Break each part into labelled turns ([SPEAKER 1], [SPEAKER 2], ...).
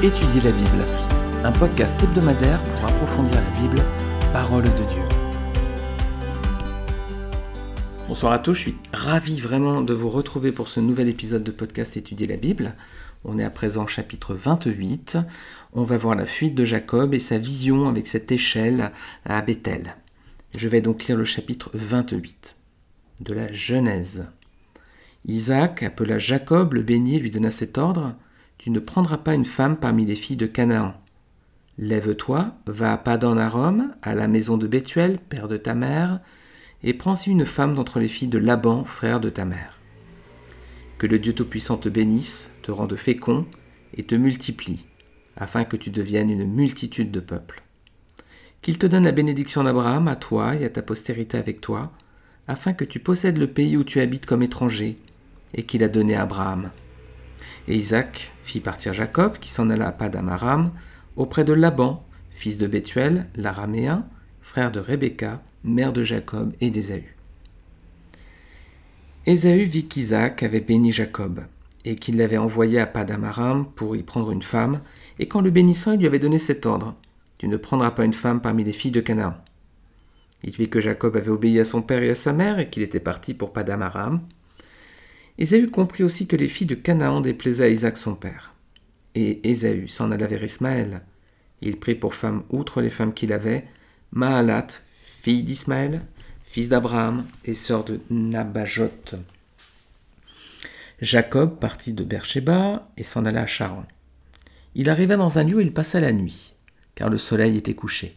[SPEAKER 1] Étudier la Bible, un podcast hebdomadaire pour approfondir la Bible, parole de Dieu. Bonsoir à tous, je suis ravi vraiment de vous retrouver pour ce nouvel épisode de podcast Étudier la Bible. On est à présent chapitre 28. On va voir la fuite de Jacob et sa vision avec cette échelle à Bethel. Je vais donc lire le chapitre 28 de la Genèse. Isaac appela Jacob, le béni, lui donna cet ordre tu ne prendras pas une femme parmi les filles de Canaan. Lève-toi, va à Padan Aram, à la maison de Bethuel, père de ta mère, et prends-y une femme d'entre les filles de Laban, frère de ta mère. Que le Dieu Tout-Puissant te bénisse, te rende fécond, et te multiplie, afin que tu deviennes une multitude de peuples. Qu'il te donne la bénédiction d'Abraham à toi et à ta postérité avec toi, afin que tu possèdes le pays où tu habites comme étranger, et qu'il a donné à Abraham. Et Isaac fit partir Jacob, qui s'en alla à Padamaram, auprès de Laban, fils de Bethuel, l'araméen, frère de Rebecca, mère de Jacob et d'Ésaü. Ésaü vit qu'Isaac avait béni Jacob, et qu'il l'avait envoyé à Padamaram pour y prendre une femme, et qu'en le bénissant, il lui avait donné cet ordre Tu ne prendras pas une femme parmi les filles de Canaan. Il vit que Jacob avait obéi à son père et à sa mère, et qu'il était parti pour Padamaram. Ésaü comprit aussi que les filles de Canaan déplaisaient à Isaac son père. Et Ésaü s'en alla vers Ismaël. Il prit pour femme, outre les femmes qu'il avait, Mahalat, fille d'Ismaël, fils d'Abraham et sœur de Nabajot. Jacob partit de Beersheba et s'en alla à Charan. Il arriva dans un lieu où il passa la nuit, car le soleil était couché.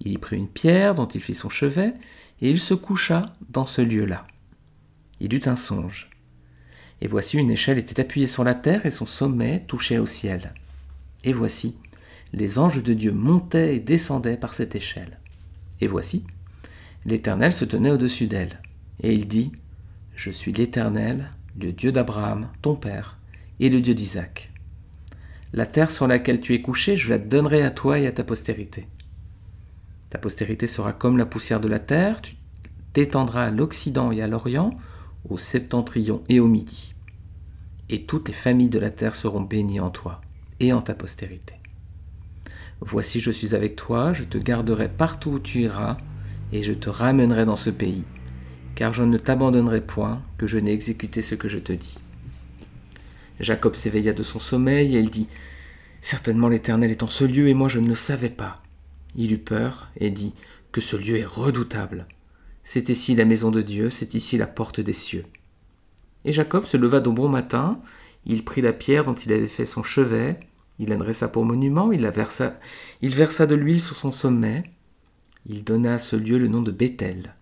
[SPEAKER 1] Il y prit une pierre dont il fit son chevet, et il se coucha dans ce lieu-là. Il eut un songe. Et voici une échelle était appuyée sur la terre et son sommet touchait au ciel. Et voici, les anges de Dieu montaient et descendaient par cette échelle. Et voici, l'Éternel se tenait au-dessus d'elle. Et il dit, Je suis l'Éternel, le Dieu d'Abraham, ton Père, et le Dieu d'Isaac. La terre sur laquelle tu es couché, je la donnerai à toi et à ta postérité. Ta postérité sera comme la poussière de la terre, tu t'étendras à l'Occident et à l'Orient, au septentrion et au midi. Et toutes les familles de la terre seront bénies en toi et en ta postérité. Voici je suis avec toi, je te garderai partout où tu iras, et je te ramènerai dans ce pays, car je ne t'abandonnerai point que je n'ai exécuté ce que je te dis. Jacob s'éveilla de son sommeil, et il dit, Certainement l'Éternel est en ce lieu, et moi je ne le savais pas. Il eut peur, et dit, Que ce lieu est redoutable. C'est ici la maison de Dieu, c'est ici la porte des cieux. Et Jacob se leva de bon matin, il prit la pierre dont il avait fait son chevet, il la dressa pour monument, il, versa, il versa de l'huile sur son sommet, il donna à ce lieu le nom de Bethel.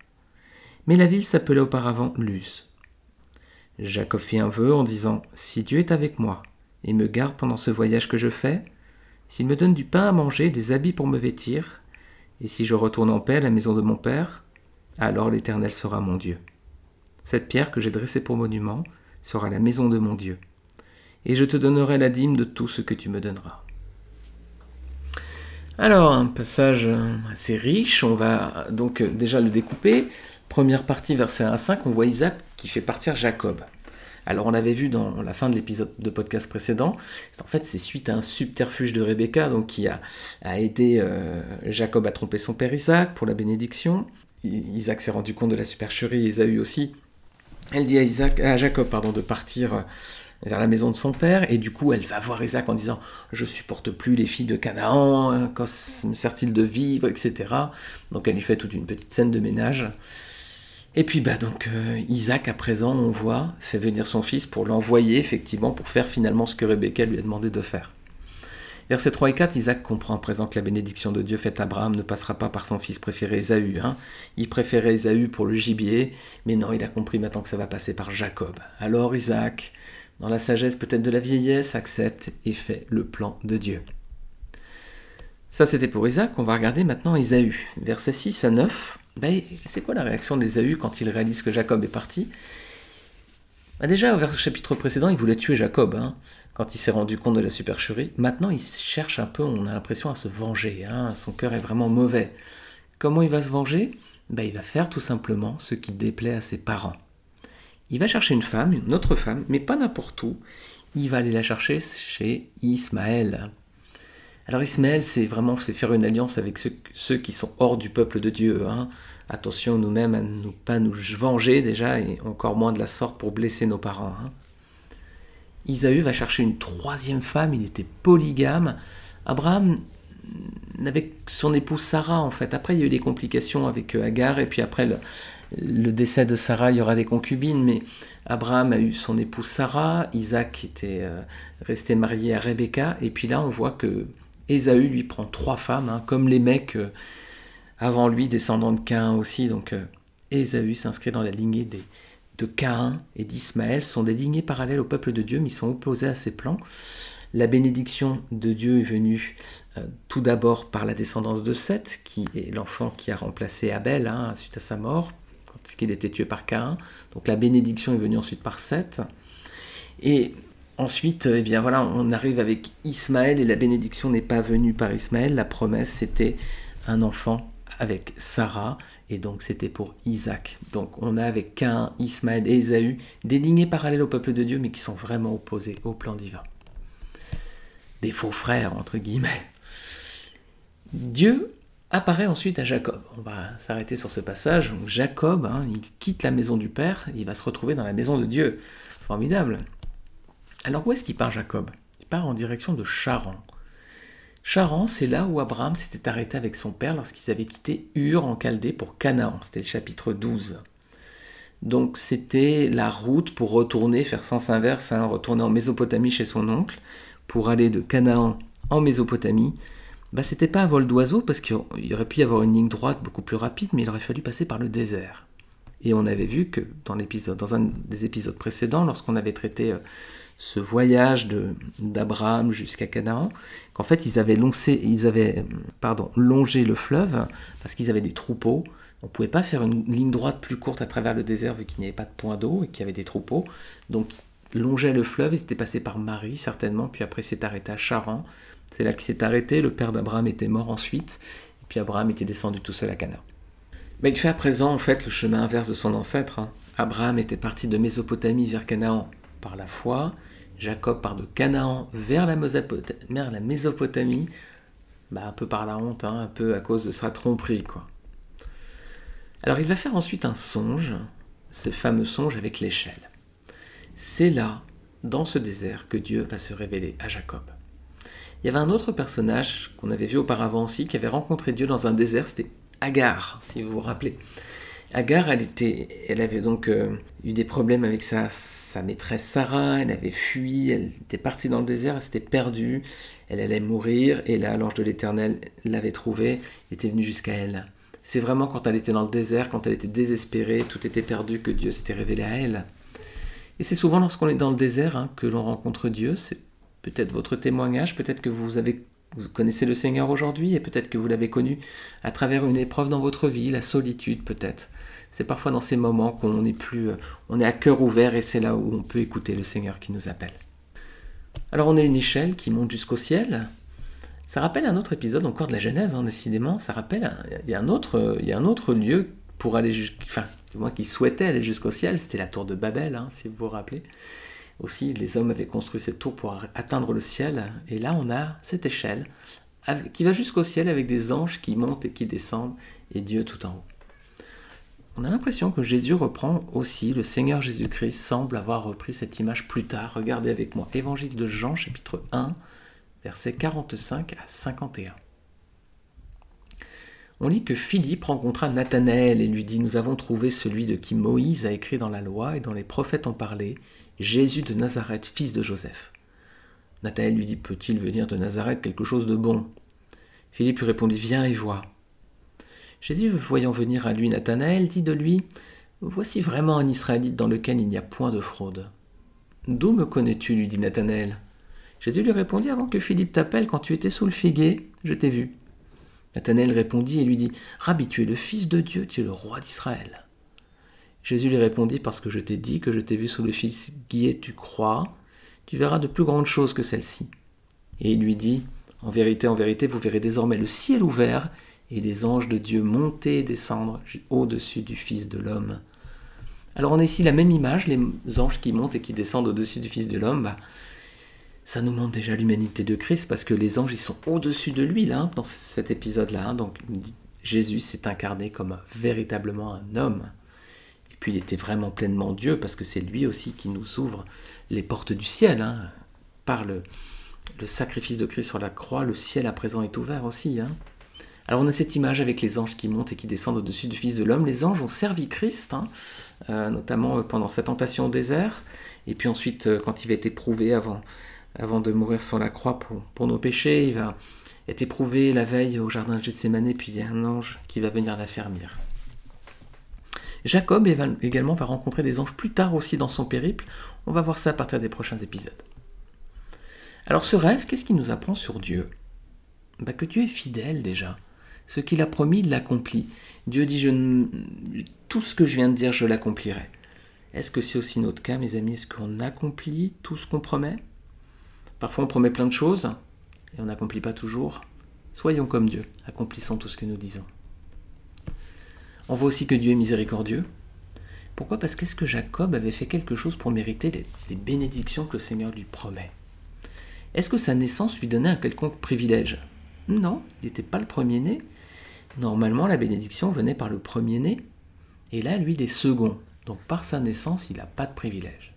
[SPEAKER 1] Mais la ville s'appelait auparavant Luz. Jacob fit un vœu en disant Si Dieu est avec moi et me garde pendant ce voyage que je fais, s'il me donne du pain à manger, des habits pour me vêtir, et si je retourne en paix à la maison de mon père, alors l'Éternel sera mon Dieu. Cette pierre que j'ai dressée pour monument sera la maison de mon Dieu, et je te donnerai la dîme de tout ce que tu me donneras. Alors, un passage assez riche, on va donc déjà le découper. Première partie, verset 1 à 5, on voit Isaac qui fait partir Jacob. Alors on l'avait vu dans la fin de l'épisode de podcast précédent, en fait c'est suite à un subterfuge de Rebecca donc, qui a, aidé euh, Jacob à tromper son père Isaac pour la bénédiction. Isaac s'est rendu compte de la supercherie, Esaü aussi. Elle dit à, Isaac, à Jacob pardon, de partir euh, vers la maison de son père, et du coup elle va voir Isaac en disant Je supporte plus les filles de Canaan, hein, quand me sert-il de vivre, etc. Donc elle lui fait toute une petite scène de ménage. Et puis bah donc euh, Isaac à présent on voit fait venir son fils pour l'envoyer effectivement pour faire finalement ce que Rebecca lui a demandé de faire. Versets 3 et 4, Isaac comprend à présent que la bénédiction de Dieu faite à Abraham ne passera pas par son fils préféré Ésaü. Hein. Il préférait Ésaü pour le gibier, mais non, il a compris maintenant que ça va passer par Jacob. Alors Isaac, dans la sagesse peut-être de la vieillesse, accepte et fait le plan de Dieu. Ça c'était pour Isaac, on va regarder maintenant Ésaü. Versets 6 à 9, ben, c'est quoi la réaction d'Ésaü quand il réalise que Jacob est parti? Bah, Déjà au chapitre précédent, il voulait tuer Jacob. Hein quand il s'est rendu compte de la supercherie. Maintenant, il cherche un peu, on a l'impression, à se venger. Hein. Son cœur est vraiment mauvais. Comment il va se venger? Ben, Il va faire tout simplement ce qui déplaît à ses parents. Il va chercher une femme, une autre femme, mais pas n'importe où. il va aller la chercher chez Ismaël. Alors Ismaël, c'est vraiment faire une alliance avec ceux, qui sont hors du peuple de Dieu. Hein. Attention nous-mêmes à ne pas nous venger déjà, et encore moins de la sorte pour blesser nos parents. Hein. Isaü va chercher une troisième femme, il était polygame. Abraham n'avait son épouse Sarah en fait. Après il y a eu des complications avec euh, Agar et puis après le, décès de Sarah il y aura des concubines. Mais Abraham a eu son épouse Sarah, Isaac était euh, resté marié à Rebecca et puis là on voit que Ésaü lui prend trois femmes, hein, comme les mecs euh, avant lui descendants de Cain aussi. Donc Ésaü s'inscrit dans la lignée de Caïn et d'Ismaël sont des lignées parallèles au peuple de Dieu, mais ils sont opposés à ses plans. La bénédiction de Dieu est venue euh, tout d'abord par la descendance de Seth, qui est l'enfant qui a remplacé Abel hein, suite à sa mort, quand il était tué par Caïn. Donc la bénédiction est venue ensuite par Seth. Et ensuite, eh bien voilà, on arrive avec Ismaël et la bénédiction n'est pas venue par Ismaël. La promesse, c'était un enfant avec Sarah, et donc c'était pour Isaac. Donc on a avec Cain, Ismaël et Ésaü des lignées parallèles au peuple de Dieu, mais qui sont vraiment opposés au plan divin. Des faux frères, entre guillemets. Dieu apparaît ensuite à Jacob. On va s'arrêter sur ce passage. Jacob, hein, il quitte la maison du Père, il va se retrouver dans la maison de Dieu. Formidable. Alors où est-ce qu'il part Jacob? Il part en direction de Charan. Charan, c'est là où Abraham s'était arrêté avec son père lorsqu'ils avaient quitté Ur en Chaldée pour Canaan. C'était le chapitre 12. Donc c'était la route pour retourner, faire sens inverse, hein, retourner en Mésopotamie chez son oncle, pour aller de Canaan en Mésopotamie. Bah, c'était pas un vol d'oiseau parce qu'il aurait pu y avoir une ligne droite beaucoup plus rapide, mais il aurait fallu passer par le désert. Et on avait vu que dans, dans un des épisodes précédents, lorsqu'on avait traité euh, ce voyage d'Abraham jusqu'à Canaan, qu'en fait ils avaient, longé, ils avaient pardon, longé le fleuve parce qu'ils avaient des troupeaux. On ne pouvait pas faire une ligne droite plus courte à travers le désert vu qu'il n'y avait pas de point d'eau et qu'il y avait des troupeaux. Donc ils longeaient le fleuve, ils étaient passés par Marie certainement, puis après s'est arrêté à Charan. C'est là qu'il s'est arrêté, le père d'Abraham était mort ensuite, et puis Abraham était descendu tout seul à Canaan. Mais il fait à présent en fait le chemin inverse de son ancêtre. Hein. Abraham était parti de Mésopotamie vers Canaan par la foi, Jacob part de Canaan vers la, Mésopotamie, bah, un peu par la honte, hein, un peu à cause de sa tromperie. Alors il va faire ensuite un songe, ce fameux songe avec l'échelle. C'est là, dans ce désert, que Dieu va se révéler à Jacob. Il y avait un autre personnage qu'on avait vu auparavant aussi, qui avait rencontré Dieu dans un désert, c'était Agar, si vous vous rappelez. Agar, elle, était, elle avait donc euh, eu des problèmes avec sa, sa maîtresse Sarah, elle avait fui, elle était partie dans le désert, elle s'était perdue, elle allait mourir, et là l'ange de l'Éternel l'avait trouvée, était venu jusqu'à elle. C'est vraiment quand elle était dans le désert, quand elle était désespérée, tout était perdu, que Dieu s'était révélé à elle. Et c'est souvent lorsqu'on est dans le désert hein, que l'on rencontre Dieu, c'est peut-être votre témoignage, peut-être que vous avez vous connaissez le Seigneur aujourd'hui et peut-être que vous l'avez connu à travers une épreuve dans votre vie, la solitude peut-être. C'est parfois dans ces moments qu'on est plus, euh, on est à cœur ouvert et c'est là où on peut écouter le Seigneur qui nous appelle. Alors on a une échelle qui monte jusqu'au ciel. Ça rappelle un autre épisode encore de la Genèse, hein, décidément. Ça rappelle, il y, a un autre, lieu pour aller, enfin, moi qui souhaitais aller jusqu'au ciel, c'était la tour de Babel, hein, si vous vous rappelez. Aussi, les hommes avaient construit cette tour pour atteindre le ciel. Et là, on a cette échelle qui va jusqu'au ciel avec des anges qui montent et qui descendent et Dieu tout en haut. On a l'impression que Jésus reprend aussi, le Seigneur Jésus-Christ semble avoir repris cette image plus tard. Regardez avec moi, Évangile de Jean, chapitre 1, versets 45 à 51. On lit que Philippe rencontra Nathanaël et lui dit Nous avons trouvé celui de qui Moïse a écrit dans la loi et dont les prophètes ont parlé, Jésus de Nazareth, fils de Joseph. Nathanaël lui dit Peut-il venir de Nazareth quelque chose de bon? Philippe lui répondit Viens et vois. Jésus, voyant venir à lui Nathanaël, dit de lui Voici vraiment un Israélite dans lequel il n'y a point de fraude. D'où me connais-tu? lui dit Nathanaël. Jésus lui répondit Avant que Philippe t'appelle, quand tu étais sous le figuier, je t'ai vu. Nathanaël répondit et lui dit Rabbi, tu es le Fils de Dieu, tu es le roi d'Israël. Jésus lui répondit Parce que je t'ai dit que je t'ai vu sous le fils Guillet, tu crois, tu verras de plus grandes choses que celles-ci. Et il lui dit En vérité, en vérité, vous verrez désormais le ciel ouvert et les anges de Dieu monter et descendre au-dessus du Fils de l'homme. Alors on a ici la même image, les anges qui montent et qui descendent au-dessus du Fils de l'homme. Bah, ça nous montre déjà l'humanité de Christ parce que les anges ils sont au-dessus de lui là dans cet épisode-là. Hein. donc Jésus s'est incarné comme véritablement un homme. Puis il était vraiment pleinement Dieu parce que c'est lui aussi qui nous ouvre les portes du ciel. Hein. Par le, sacrifice de Christ sur la croix, le ciel à présent est ouvert aussi. Hein. Alors on a cette image avec les anges qui montent et qui descendent au-dessus du Fils de l'homme. Les anges ont servi Christ, euh, notamment pendant sa tentation au désert, et puis ensuite euh, quand il va être éprouvé avant, avant de mourir sur la croix pour, nos péchés. Il va être éprouvé la veille au jardin de Gethsemane, puis il y a un ange qui va venir l'affermir. Jacob également va rencontrer des anges plus tard aussi dans son périple. On va voir ça à partir des prochains épisodes. Alors ce rêve, qu'est-ce qu'il nous apprend sur Dieu? Bah, Que Dieu est fidèle déjà. Ce qu'il a promis, il l'accomplit. Dieu dit, je, tout ce que je viens de dire, je l'accomplirai. Est-ce que c'est aussi notre cas, mes amis? Est-ce qu'on accomplit tout ce qu'on promet? Parfois on promet plein de choses et on n'accomplit pas toujours. Soyons comme Dieu, accomplissons tout ce que nous disons. On voit aussi que Dieu est miséricordieux. Pourquoi? Parce qu'est-ce que Jacob avait fait quelque chose pour mériter les, bénédictions que le Seigneur lui promet? Est-ce que sa naissance lui donnait un quelconque privilège? Non, il n'était pas le premier-né. Normalement, la bénédiction venait par le premier-né. Et là, lui, il est second. Donc par sa naissance, il n'a pas de privilège.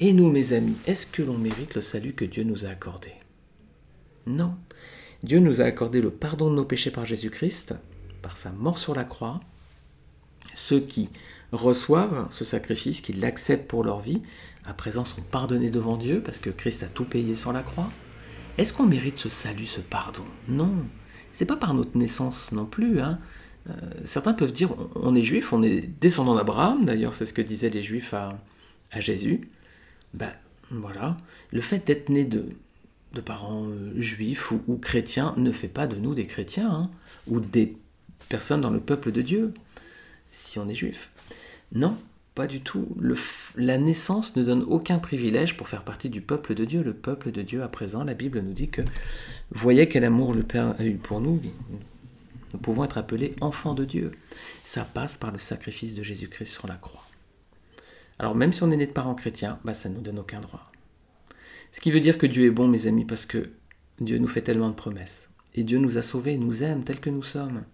[SPEAKER 1] Et nous, mes amis, est-ce que l'on mérite le salut que Dieu nous a accordé? Non. Dieu nous a accordé le pardon de nos péchés par Jésus-Christ, par sa mort sur la croix. Ceux qui reçoivent ce sacrifice, qui l'acceptent pour leur vie, à présent sont pardonnés devant Dieu parce que Christ a tout payé sur la croix. Est-ce qu'on mérite ce salut, ce pardon? Non. C'est pas par notre naissance non plus. Hein. Euh, certains peuvent dire on est juif, on est descendant d'Abraham, d'ailleurs c'est ce que disaient les juifs à, Jésus ben voilà, le fait d'être né de, de parents euh, juifs ou, chrétiens ne fait pas de nous des chrétiens hein, ou des personnes dans le peuple de Dieu, si on est juif. Non, pas du tout. La naissance ne donne aucun privilège pour faire partie du peuple de Dieu. Le peuple de Dieu, à présent, la Bible nous dit que, voyez quel amour le Père a eu pour nous, nous pouvons être appelés enfants de Dieu. Ça passe par le sacrifice de Jésus-Christ sur la croix. Alors même si on est né de parents chrétiens, bah, ça ne nous donne aucun droit. Ce qui veut dire que Dieu est bon, mes amis, parce que Dieu nous fait tellement de promesses. Et Dieu nous a sauvés, nous aime tel que nous sommes.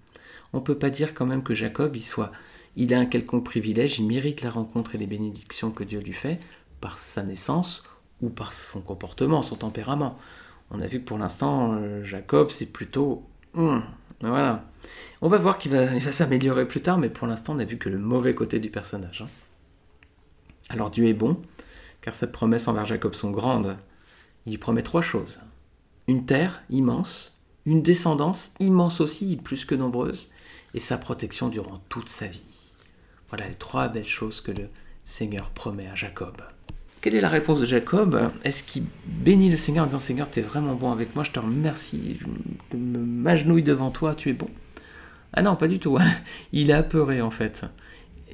[SPEAKER 1] On ne peut pas dire quand même que Jacob, il soit, il a un quelconque privilège, il mérite la rencontre et les bénédictions que Dieu lui fait par sa naissance ou par son comportement, son tempérament. On a vu que pour l'instant, euh, Jacob, c'est plutôt... Hum, voilà. On va voir qu'il va, s'améliorer plus tard, mais pour l'instant, on a vu que le mauvais côté du personnage. Hein. Alors Dieu est bon, car ses promesses envers Jacob sont grandes. Il promet trois choses. Une terre immense, une descendance immense aussi, plus que nombreuse, et sa protection durant toute sa vie. Voilà les trois belles choses que le Seigneur promet à Jacob. Quelle est la réponse de Jacob? Est-ce qu'il bénit le Seigneur en disant Seigneur, tu es vraiment bon avec moi, je te remercie, je m'agenouille devant toi, tu es bon? Ah non, pas du tout. Il est apeuré en fait.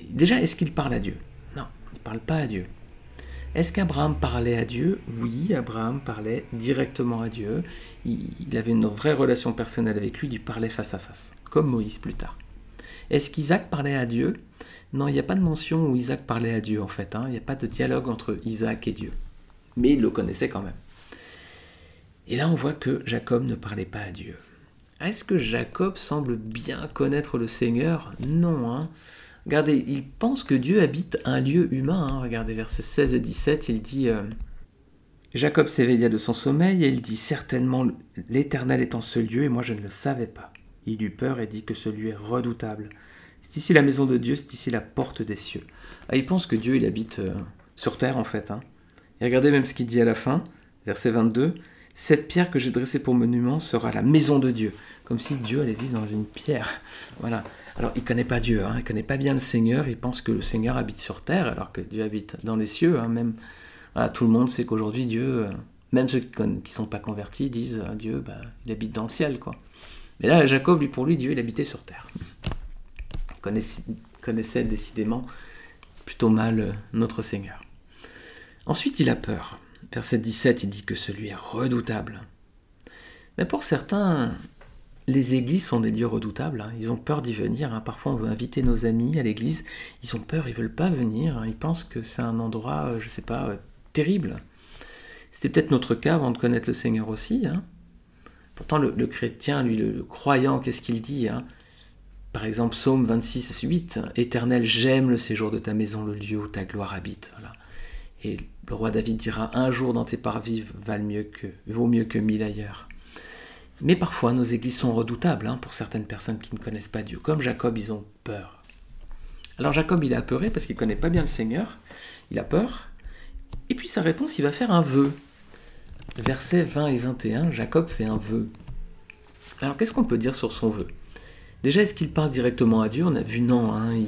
[SPEAKER 1] Déjà, est-ce qu'il parle à Dieu? Parle pas à Dieu. Est-ce qu'Abraham parlait à Dieu? Oui, Abraham parlait directement à Dieu. Il, avait une vraie relation personnelle avec lui, il parlait face à face, comme Moïse plus tard. Est-ce qu'Isaac parlait à Dieu? Non, il n'y a pas de mention où Isaac parlait à Dieu en fait. Hein. Il n'y a pas de dialogue entre Isaac et Dieu. Mais il le connaissait quand même. Et là, on voit que Jacob ne parlait pas à Dieu. Est-ce que Jacob semble bien connaître le Seigneur? Non. Hein Regardez, il pense que Dieu habite un lieu humain. Hein. Regardez, versets 16 et 17, il dit euh, Jacob s'éveilla de son sommeil et il dit Certainement l'Éternel est en ce lieu et moi je ne le savais pas. Il eut peur et dit que ce lieu est redoutable. C'est ici la maison de Dieu, c'est ici la porte des cieux. Ah, il pense que Dieu il habite euh, sur terre en fait. Hein. Et regardez même ce qu'il dit à la fin, verset 22 Cette pierre que j'ai dressée pour monument sera la maison de Dieu. Comme si Dieu allait vivre dans une pierre. Voilà. Alors, il ne connaît pas Dieu, hein, il ne connaît pas bien le Seigneur, il pense que le Seigneur habite sur terre, alors que Dieu habite dans les cieux. Hein, même, tout le monde sait qu'aujourd'hui, Dieu, euh, même ceux qui ne sont pas convertis, disent euh, Dieu, bah, il habite dans le ciel. quoi. Mais là, Jacob, lui, pour lui, Dieu, il habitait sur terre. Il connaissait, connaissait décidément plutôt mal euh, notre Seigneur. Ensuite, il a peur. Verset 17, il dit que celui est redoutable. Mais pour certains, les églises sont des lieux redoutables, hein. ils ont peur d'y venir. Hein. Parfois, on veut inviter nos amis à l'église, ils ont peur, ils veulent pas venir. Hein. Ils pensent que c'est un endroit, euh, je sais pas, euh, terrible. C'était peut-être notre cas avant de connaître le Seigneur aussi. Pourtant, le, chrétien, lui, le, croyant, qu'est-ce qu'il dit Par exemple, Psaume 26, 8, Éternel, j'aime le séjour de ta maison, le lieu où ta gloire habite. Et le roi David dira Un jour dans tes parvis vaut mieux que mille ailleurs. Mais parfois, nos églises sont redoutables hein, pour certaines personnes qui ne connaissent pas Dieu. Comme Jacob, ils ont peur. Alors Jacob, il est apeuré parce qu'il ne connaît pas bien le Seigneur. Il a peur. Et puis sa réponse, il va faire un vœu. Versets 20 et 21, Jacob fait un vœu. Alors qu'est-ce qu'on peut dire sur son vœu? Déjà, est-ce qu'il parle directement à Dieu? On a vu non, hein, il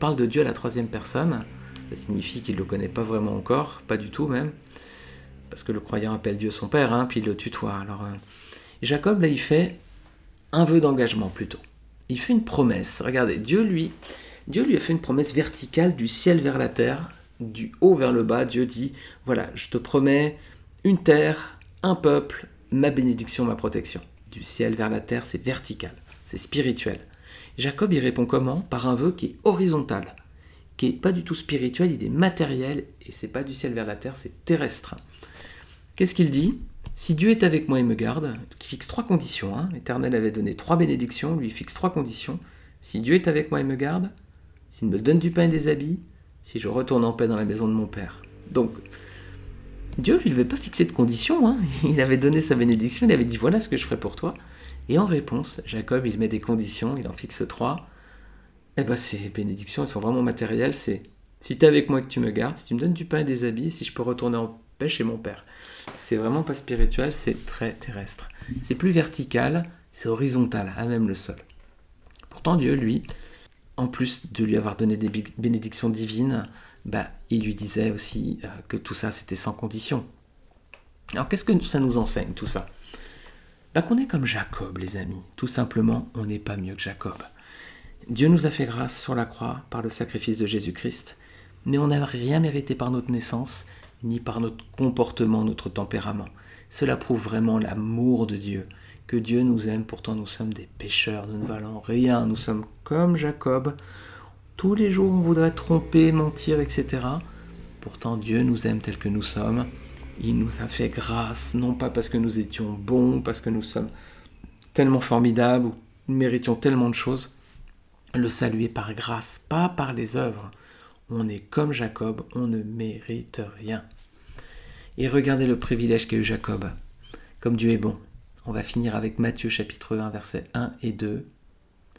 [SPEAKER 1] parle de Dieu à la troisième personne. Ça signifie qu'il ne le connaît pas vraiment encore, pas du tout même. Parce que le croyant appelle Dieu son père, hein, puis il le tutoie. Alors, euh, Jacob, là, il fait un vœu d'engagement plutôt. Il fait une promesse. Regardez, Dieu lui, Dieu lui a fait une promesse verticale du ciel vers la terre, du haut vers le bas. Dieu dit voilà, je te promets une terre, un peuple, ma bénédiction, ma protection. Du ciel vers la terre, c'est vertical, c'est spirituel. Jacob y répond comment? Par un vœu qui est horizontal, qui est pas du tout spirituel, il est matériel et c'est pas du ciel vers la terre, c'est terrestre. Qu'est-ce qu'il dit? Si Dieu est avec moi et me garde, qui fixe trois conditions. Hein. L'Éternel avait donné trois bénédictions, lui fixe trois conditions. Si Dieu est avec moi et me garde, s'il me donne du pain et des habits, si je retourne en paix dans la maison de mon père. Donc, Dieu lui avait pas fixé de conditions. Hein. Il avait donné sa bénédiction, il avait dit voilà ce que je ferai pour toi. Et en réponse, Jacob, il met des conditions, il en fixe trois. Eh ben, ces bénédictions, elles sont vraiment matérielles. C'est si tu es avec moi et que tu me gardes, si tu me donnes du pain et des habits, si je peux retourner en paix chez mon père. C'est vraiment pas spirituel, c'est très terrestre. C'est plus vertical, c'est horizontal, à même le sol. Pourtant, Dieu, lui, en plus de lui avoir donné des bénédictions divines, bah, il lui disait aussi euh, que tout ça, c'était sans condition. Alors, qu'est-ce que ça nous enseigne, tout ça? Bah, Qu'on est comme Jacob, les amis. Tout simplement, on n'est pas mieux que Jacob. Dieu nous a fait grâce sur la croix par le sacrifice de Jésus-Christ, mais on n'a rien mérité par notre naissance, ni par notre comportement, notre tempérament. Cela prouve vraiment l'amour de Dieu, que Dieu nous aime, pourtant nous sommes des pécheurs, nous ne valons rien, nous sommes comme Jacob. Tous les jours on voudrait tromper, mentir, etc. Pourtant Dieu nous aime tel que nous sommes. Il nous a fait grâce, non pas parce que nous étions bons, parce que nous sommes tellement formidables, ou méritions tellement de choses. Le salut est par grâce, pas par les œuvres. On est comme Jacob, on ne mérite rien. Et regardez le privilège qu'a eu Jacob. Comme Dieu est bon. On va finir avec Matthieu chapitre 1 versets 1 et 2.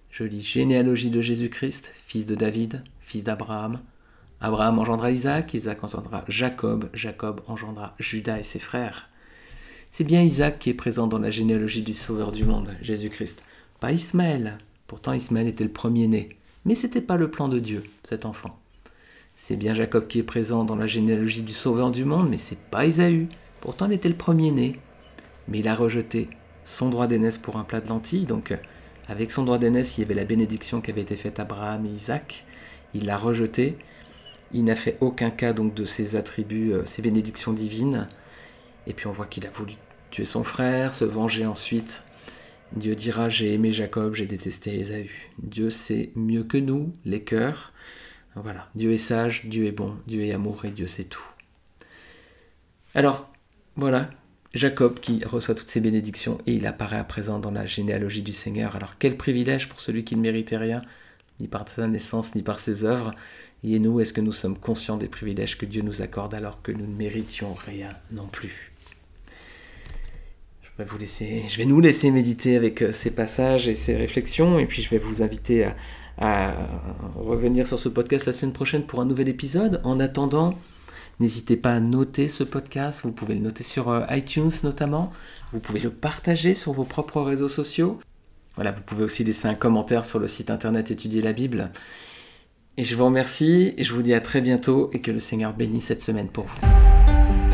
[SPEAKER 1] Je lis généalogie de Jésus-Christ, fils de David, fils d'Abraham. Abraham engendra Isaac, Isaac engendra Jacob, Jacob engendra Judas et ses frères. C'est bien Isaac qui est présent dans la généalogie du Sauveur du monde, Jésus-Christ, pas Ismaël. Pourtant Ismaël était le premier-né, mais c'était pas le plan de Dieu, cet enfant. C'est bien Jacob qui est présent dans la généalogie du Sauveur du monde, mais c'est pas Isaü. Pourtant, il était le premier-né. Mais il a rejeté son droit d'aînesse pour un plat de lentilles. Donc, euh, avec son droit d'aînesse, il y avait la bénédiction qui avait été faite à Abraham et Isaac. Il l'a rejeté. Il n'a fait aucun cas donc de ses attributs, euh, ses bénédictions divines. Et puis on voit qu'il a voulu tuer son frère, se venger ensuite. Dieu dira J'ai aimé Jacob, j'ai détesté Ésaü. Dieu sait mieux que nous les cœurs. Voilà, Dieu est sage, Dieu est bon, Dieu est amour et Dieu sait tout. Alors, voilà, Jacob qui reçoit toutes ces bénédictions et il apparaît à présent dans la généalogie du Seigneur. Alors quel privilège pour celui qui ne méritait rien, ni par sa naissance, ni par ses œuvres. Et nous, est-ce que nous sommes conscients des privilèges que Dieu nous accorde alors que nous ne méritions rien non plus? Vais, vous laisser, je vais nous laisser méditer avec euh, ces passages et ces réflexions, et puis je vais vous inviter à, à revenir sur ce podcast la semaine prochaine pour un nouvel épisode. En attendant, n'hésitez pas à noter ce podcast. Vous pouvez le noter sur euh, iTunes notamment. Vous pouvez le partager sur vos propres réseaux sociaux. Voilà, vous pouvez aussi laisser un commentaire sur le site internet Étudier la Bible. Et je vous remercie et je vous dis à très bientôt et que le Seigneur bénisse cette semaine pour vous.